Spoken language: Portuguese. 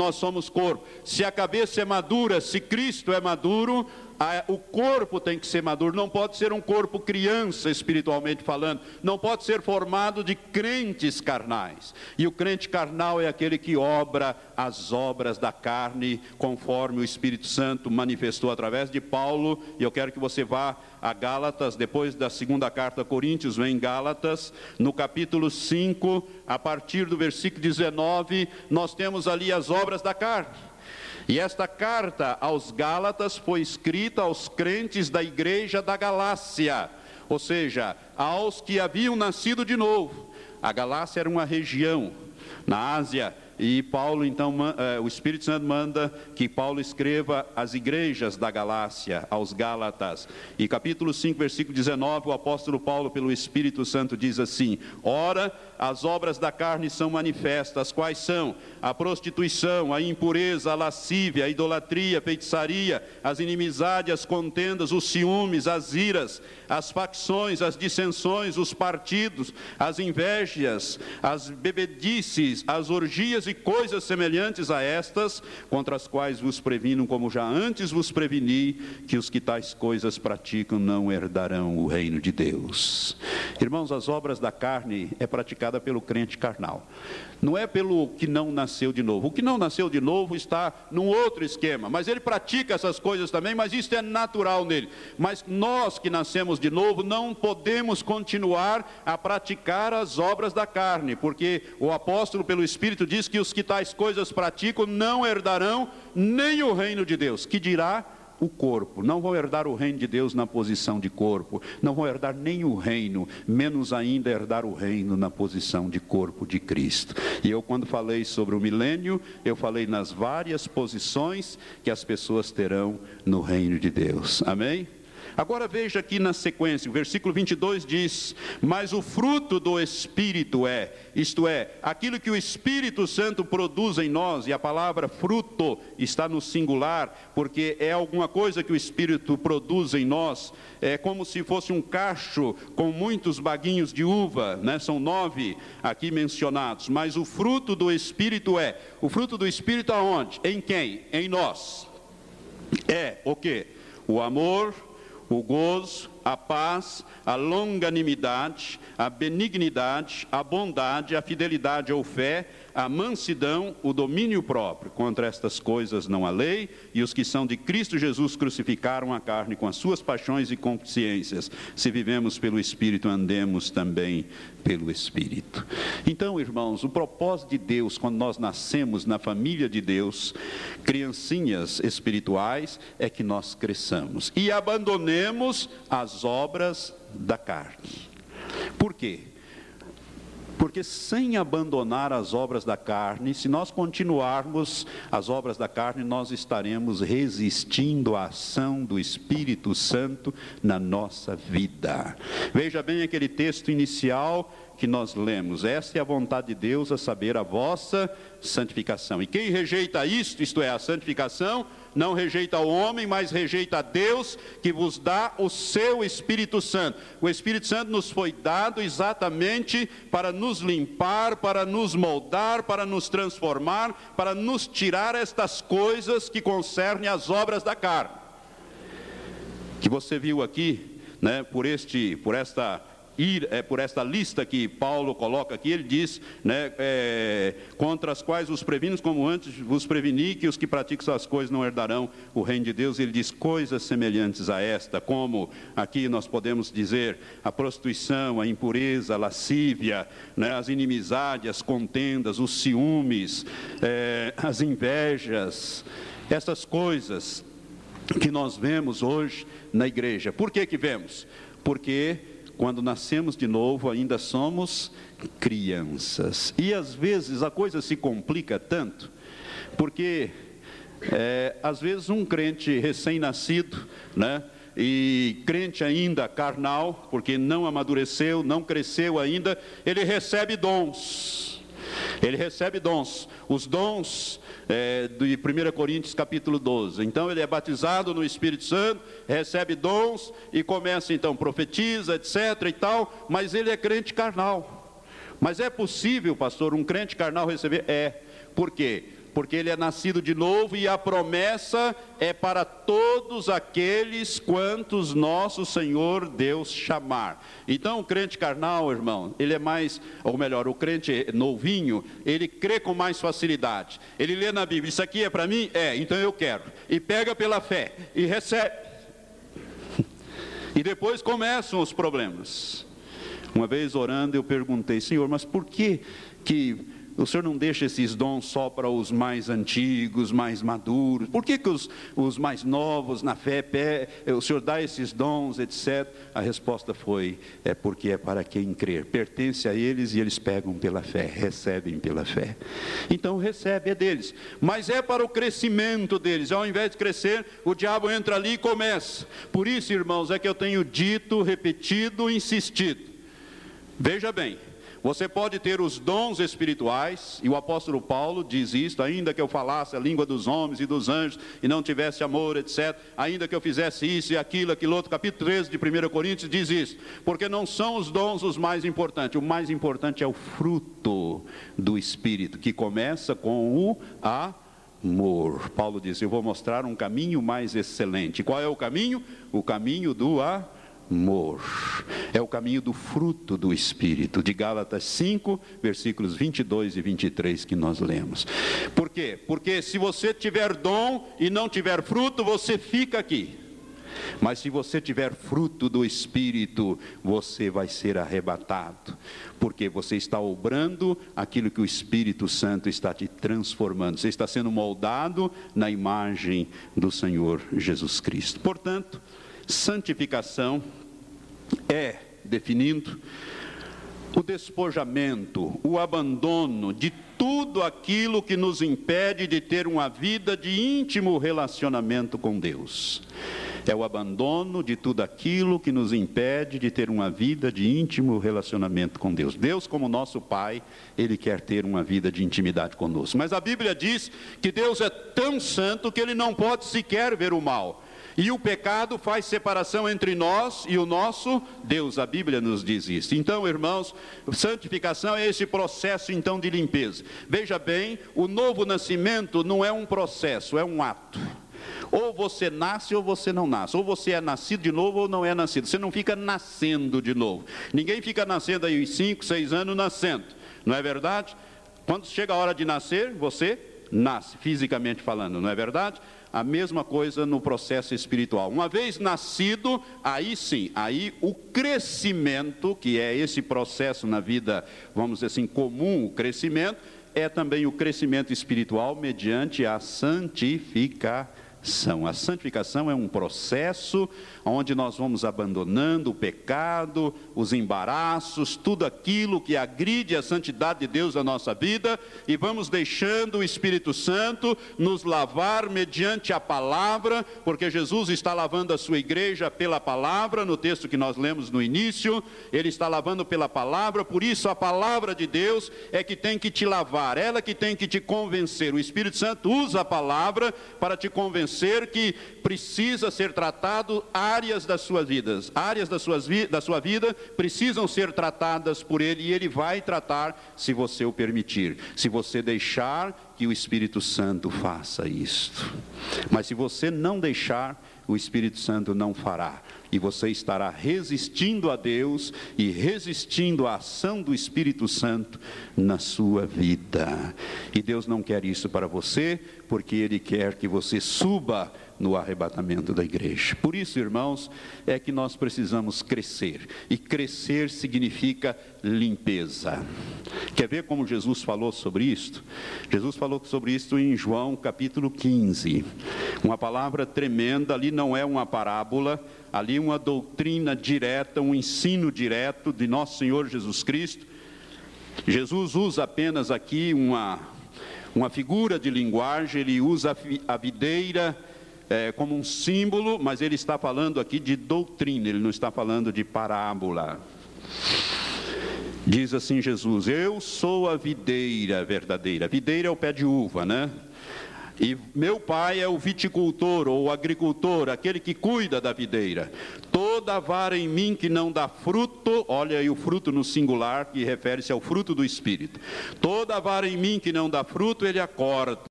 nós somos corpo. Se a cabeça é madura, se Cristo é maduro, a, o corpo tem que ser maduro, não pode ser um corpo criança, espiritualmente falando, não pode ser formado de crentes carnais. E o crente carnal é aquele que obra as obras da carne, conforme o Espírito Santo manifestou através de Paulo. E eu quero que você vá a Gálatas, depois da segunda carta a Coríntios, vem Gálatas, no capítulo 5, a partir do versículo 19, nós temos ali as obras da carne. E esta carta aos Gálatas foi escrita aos crentes da igreja da Galácia, ou seja, aos que haviam nascido de novo. A Galácia era uma região na Ásia e Paulo, então, eh, o Espírito Santo manda que Paulo escreva às igrejas da Galácia, aos Gálatas. E capítulo 5, versículo 19, o apóstolo Paulo, pelo Espírito Santo, diz assim: Ora, as obras da carne são manifestas, quais são? A prostituição, a impureza, a lascívia, a idolatria, a feitiçaria, as inimizades, as contendas, os ciúmes, as iras, as facções, as dissensões, os partidos, as invejas, as bebedices, as orgias e coisas semelhantes a estas, contra as quais vos previno, como já antes vos preveni, que os que tais coisas praticam não herdarão o reino de Deus. Irmãos, as obras da carne é praticada pelo crente carnal. Não é pelo que não nasceu de novo. O que não nasceu de novo está num outro esquema, mas ele pratica essas coisas também, mas isso é natural nele. Mas nós que nascemos de novo não podemos continuar a praticar as obras da carne, porque o apóstolo pelo Espírito diz que os que tais coisas praticam não herdarão nem o reino de Deus. Que dirá o corpo, não vão herdar o reino de Deus na posição de corpo, não vão herdar nem o reino, menos ainda herdar o reino na posição de corpo de Cristo. E eu, quando falei sobre o milênio, eu falei nas várias posições que as pessoas terão no reino de Deus. Amém? Agora veja aqui na sequência, o versículo 22 diz: Mas o fruto do Espírito é, isto é, aquilo que o Espírito Santo produz em nós, e a palavra fruto está no singular, porque é alguma coisa que o Espírito produz em nós, é como se fosse um cacho com muitos baguinhos de uva, né? são nove aqui mencionados, mas o fruto do Espírito é, o fruto do Espírito aonde? Em quem? Em nós. É o que? O amor, o gozo, a paz, a longanimidade, a benignidade, a bondade, a fidelidade ou fé, a mansidão, o domínio próprio. Contra estas coisas não há lei, e os que são de Cristo Jesus crucificaram a carne com as suas paixões e consciências. Se vivemos pelo Espírito, andemos também pelo Espírito. Então, irmãos, o propósito de Deus, quando nós nascemos na família de Deus, criancinhas espirituais, é que nós cresçamos e abandonemos as obras da carne. Por quê? Porque sem abandonar as obras da carne, se nós continuarmos as obras da carne, nós estaremos resistindo à ação do Espírito Santo na nossa vida. Veja bem aquele texto inicial que nós lemos. Esta é a vontade de Deus, a saber, a vossa santificação. E quem rejeita isto, isto é, a santificação, não rejeita o homem, mas rejeita a Deus que vos dá o seu Espírito Santo. O Espírito Santo nos foi dado exatamente para nos limpar, para nos moldar, para nos transformar, para nos tirar estas coisas que concernem as obras da carne. Que você viu aqui, né, por este, por esta ir é, por esta lista que Paulo coloca aqui, ele diz, né, é, contra as quais os previnos, como antes vos preveni, que os que praticam essas coisas não herdarão o reino de Deus. Ele diz coisas semelhantes a esta, como aqui nós podemos dizer a prostituição, a impureza, a lascívia, né, as inimizades, as contendas, os ciúmes, é, as invejas, essas coisas que nós vemos hoje na igreja. Por que que vemos? Porque quando nascemos de novo, ainda somos crianças. E às vezes a coisa se complica tanto, porque é, às vezes um crente recém-nascido, né? E crente ainda carnal, porque não amadureceu, não cresceu ainda, ele recebe dons. Ele recebe dons. Os dons é, de 1 Coríntios capítulo 12. Então ele é batizado no Espírito Santo, recebe dons e começa então, profetiza, etc e tal, mas ele é crente carnal. Mas é possível, pastor, um crente carnal receber? É. Por quê? Porque ele é nascido de novo e a promessa é para todos aqueles quantos nosso Senhor Deus chamar. Então, o crente carnal, irmão, ele é mais, ou melhor, o crente novinho, ele crê com mais facilidade. Ele lê na Bíblia, isso aqui é para mim? É, então eu quero. E pega pela fé e recebe. E depois começam os problemas. Uma vez orando, eu perguntei, Senhor, mas por que que o Senhor não deixa esses dons só para os mais antigos, mais maduros? Por que, que os, os mais novos na fé, o Senhor dá esses dons, etc? A resposta foi: é porque é para quem crer. Pertence a eles e eles pegam pela fé, recebem pela fé. Então recebe é deles, mas é para o crescimento deles. Ao invés de crescer, o diabo entra ali e começa. Por isso, irmãos, é que eu tenho dito, repetido, insistido. Veja bem, você pode ter os dons espirituais, e o apóstolo Paulo diz isto: ainda que eu falasse a língua dos homens e dos anjos e não tivesse amor, etc., ainda que eu fizesse isso e aquilo, aquilo outro. Capítulo 13 de 1 Coríntios diz isso, porque não são os dons os mais importantes, o mais importante é o fruto do Espírito, que começa com o amor. Paulo diz: Eu vou mostrar um caminho mais excelente. Qual é o caminho? O caminho do amor amor. É o caminho do fruto do Espírito, de Gálatas 5, versículos 22 e 23 que nós lemos. Por quê? Porque se você tiver dom e não tiver fruto, você fica aqui. Mas se você tiver fruto do Espírito, você vai ser arrebatado, porque você está obrando aquilo que o Espírito Santo está te transformando, você está sendo moldado na imagem do Senhor Jesus Cristo. Portanto, santificação é, definindo, o despojamento, o abandono de tudo aquilo que nos impede de ter uma vida de íntimo relacionamento com Deus. É o abandono de tudo aquilo que nos impede de ter uma vida de íntimo relacionamento com Deus. Deus, como nosso Pai, Ele quer ter uma vida de intimidade conosco. Mas a Bíblia diz que Deus é tão santo que Ele não pode sequer ver o mal. E o pecado faz separação entre nós e o nosso Deus. A Bíblia nos diz isso. Então, irmãos, santificação é esse processo então de limpeza. Veja bem, o novo nascimento não é um processo, é um ato. Ou você nasce ou você não nasce. Ou você é nascido de novo ou não é nascido. Você não fica nascendo de novo. Ninguém fica nascendo aí uns 5, 6 anos nascendo. Não é verdade? Quando chega a hora de nascer, você nasce, fisicamente falando, não é verdade? A mesma coisa no processo espiritual. Uma vez nascido, aí sim, aí o crescimento, que é esse processo na vida, vamos dizer assim, comum, o crescimento, é também o crescimento espiritual mediante a santificação santificação. A santificação é um processo onde nós vamos abandonando o pecado, os embaraços, tudo aquilo que agride a santidade de Deus na nossa vida e vamos deixando o Espírito Santo nos lavar mediante a palavra, porque Jesus está lavando a sua igreja pela palavra, no texto que nós lemos no início, ele está lavando pela palavra, por isso a palavra de Deus é que tem que te lavar, ela que tem que te convencer. O Espírito Santo usa a palavra para te convencer ser que precisa ser tratado áreas das suas vidas, áreas das suas vi da sua vida precisam ser tratadas por Ele e Ele vai tratar se você o permitir, se você deixar que o Espírito Santo faça isto. Mas se você não deixar, o Espírito Santo não fará e você estará resistindo a Deus e resistindo à ação do Espírito Santo na sua vida. E Deus não quer isso para você, porque Ele quer que você suba no arrebatamento da igreja. Por isso, irmãos, é que nós precisamos crescer. E crescer significa limpeza. Quer ver como Jesus falou sobre isto? Jesus falou sobre isto em João capítulo 15. Uma palavra tremenda, ali não é uma parábola, ali uma doutrina direta, um ensino direto de nosso Senhor Jesus Cristo. Jesus usa apenas aqui uma, uma figura de linguagem, ele usa a videira é, como um símbolo, mas ele está falando aqui de doutrina, ele não está falando de parábola. Diz assim Jesus: Eu sou a videira verdadeira. Videira é o pé de uva, né? E meu pai é o viticultor ou o agricultor, aquele que cuida da videira. Toda vara em mim que não dá fruto, olha aí o fruto no singular, que refere-se ao fruto do Espírito. Toda vara em mim que não dá fruto, ele acorta.